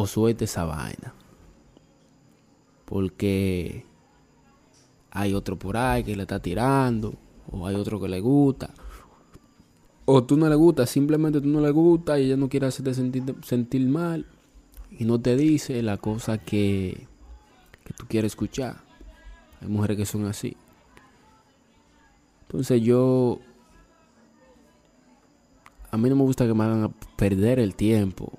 O suelte esa vaina. Porque hay otro por ahí que le está tirando, o hay otro que le gusta, o tú no le gusta, simplemente tú no le gusta y ella no quiere hacerte sentir, sentir mal y no te dice la cosa que, que tú quieres escuchar. Hay mujeres que son así. Entonces yo... A mí no me gusta que me hagan perder el tiempo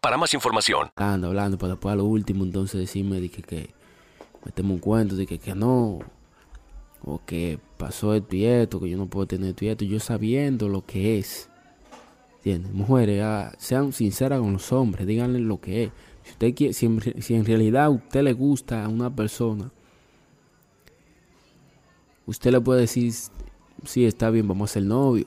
para más información. hablando, hablando, para después a lo último entonces decirme de que, que metemos un cuento, de que, que no, o que pasó esto y esto, que yo no puedo tener esto y yo sabiendo lo que es. ¿Entiendes? Mujeres, ah, sean sinceras con los hombres, díganle lo que es. Si, usted quiere, si, en, si en realidad a usted le gusta a una persona, usted le puede decir, sí, está bien, vamos a ser novio.